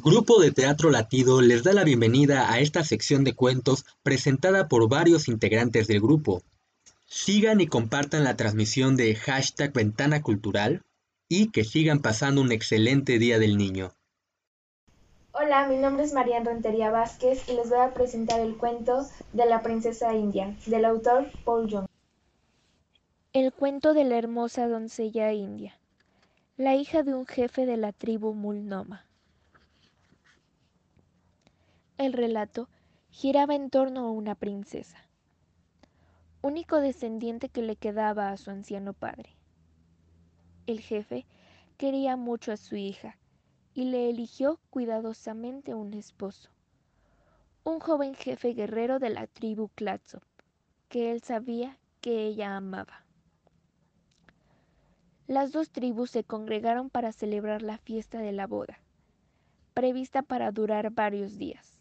Grupo de Teatro Latido les da la bienvenida a esta sección de cuentos presentada por varios integrantes del grupo. Sigan y compartan la transmisión de hashtag Ventana Cultural y que sigan pasando un excelente Día del Niño. Hola, mi nombre es María Rentería Vázquez y les voy a presentar el cuento de la princesa india, del autor Paul Young. El cuento de la hermosa doncella india, la hija de un jefe de la tribu Mulnoma. El relato giraba en torno a una princesa, único descendiente que le quedaba a su anciano padre. El jefe quería mucho a su hija y le eligió cuidadosamente un esposo, un joven jefe guerrero de la tribu Clatsop, que él sabía que ella amaba. Las dos tribus se congregaron para celebrar la fiesta de la boda, prevista para durar varios días.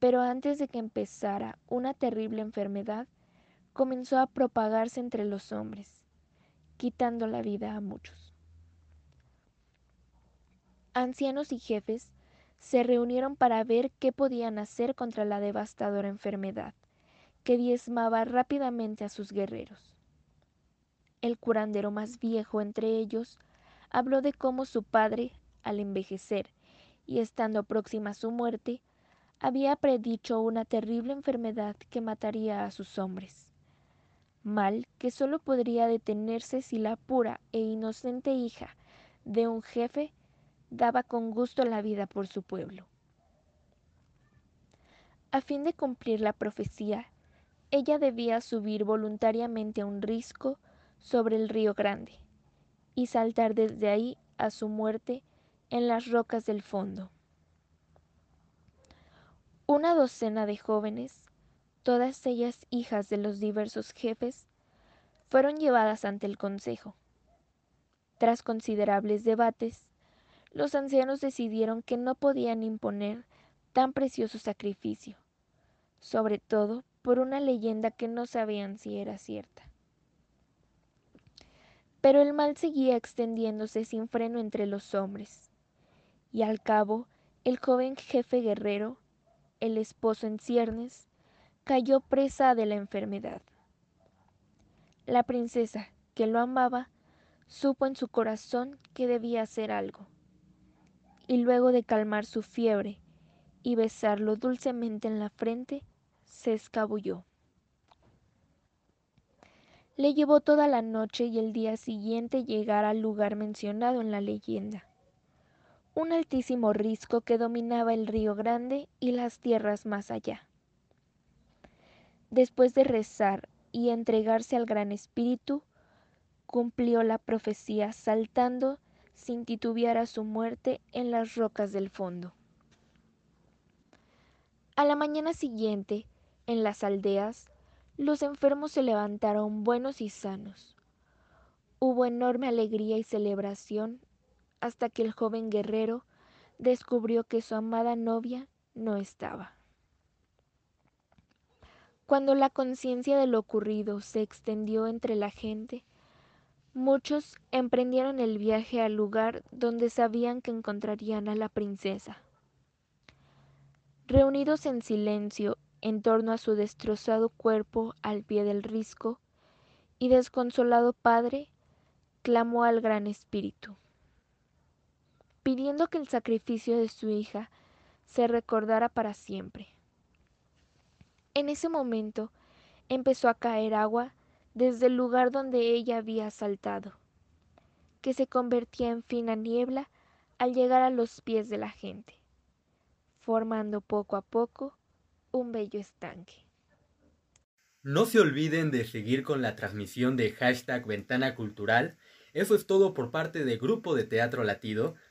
Pero antes de que empezara, una terrible enfermedad comenzó a propagarse entre los hombres, quitando la vida a muchos. Ancianos y jefes se reunieron para ver qué podían hacer contra la devastadora enfermedad que diezmaba rápidamente a sus guerreros. El curandero más viejo entre ellos habló de cómo su padre, al envejecer y estando próxima a su muerte, había predicho una terrible enfermedad que mataría a sus hombres, mal que sólo podría detenerse si la pura e inocente hija de un jefe daba con gusto la vida por su pueblo. A fin de cumplir la profecía, ella debía subir voluntariamente a un risco sobre el río Grande y saltar desde ahí a su muerte en las rocas del fondo. Una docena de jóvenes, todas ellas hijas de los diversos jefes, fueron llevadas ante el Consejo. Tras considerables debates, los ancianos decidieron que no podían imponer tan precioso sacrificio, sobre todo por una leyenda que no sabían si era cierta. Pero el mal seguía extendiéndose sin freno entre los hombres, y al cabo el joven jefe guerrero el esposo en ciernes, cayó presa de la enfermedad. La princesa, que lo amaba, supo en su corazón que debía hacer algo, y luego de calmar su fiebre y besarlo dulcemente en la frente, se escabulló. Le llevó toda la noche y el día siguiente llegar al lugar mencionado en la leyenda un altísimo risco que dominaba el río Grande y las tierras más allá. Después de rezar y entregarse al Gran Espíritu, cumplió la profecía saltando sin titubear a su muerte en las rocas del fondo. A la mañana siguiente, en las aldeas, los enfermos se levantaron buenos y sanos. Hubo enorme alegría y celebración hasta que el joven guerrero descubrió que su amada novia no estaba. Cuando la conciencia de lo ocurrido se extendió entre la gente, muchos emprendieron el viaje al lugar donde sabían que encontrarían a la princesa. Reunidos en silencio en torno a su destrozado cuerpo al pie del risco, y desconsolado padre clamó al Gran Espíritu pidiendo que el sacrificio de su hija se recordara para siempre. En ese momento empezó a caer agua desde el lugar donde ella había saltado, que se convertía en fina niebla al llegar a los pies de la gente, formando poco a poco un bello estanque. No se olviden de seguir con la transmisión de hashtag Ventana Cultural. Eso es todo por parte del Grupo de Teatro Latido.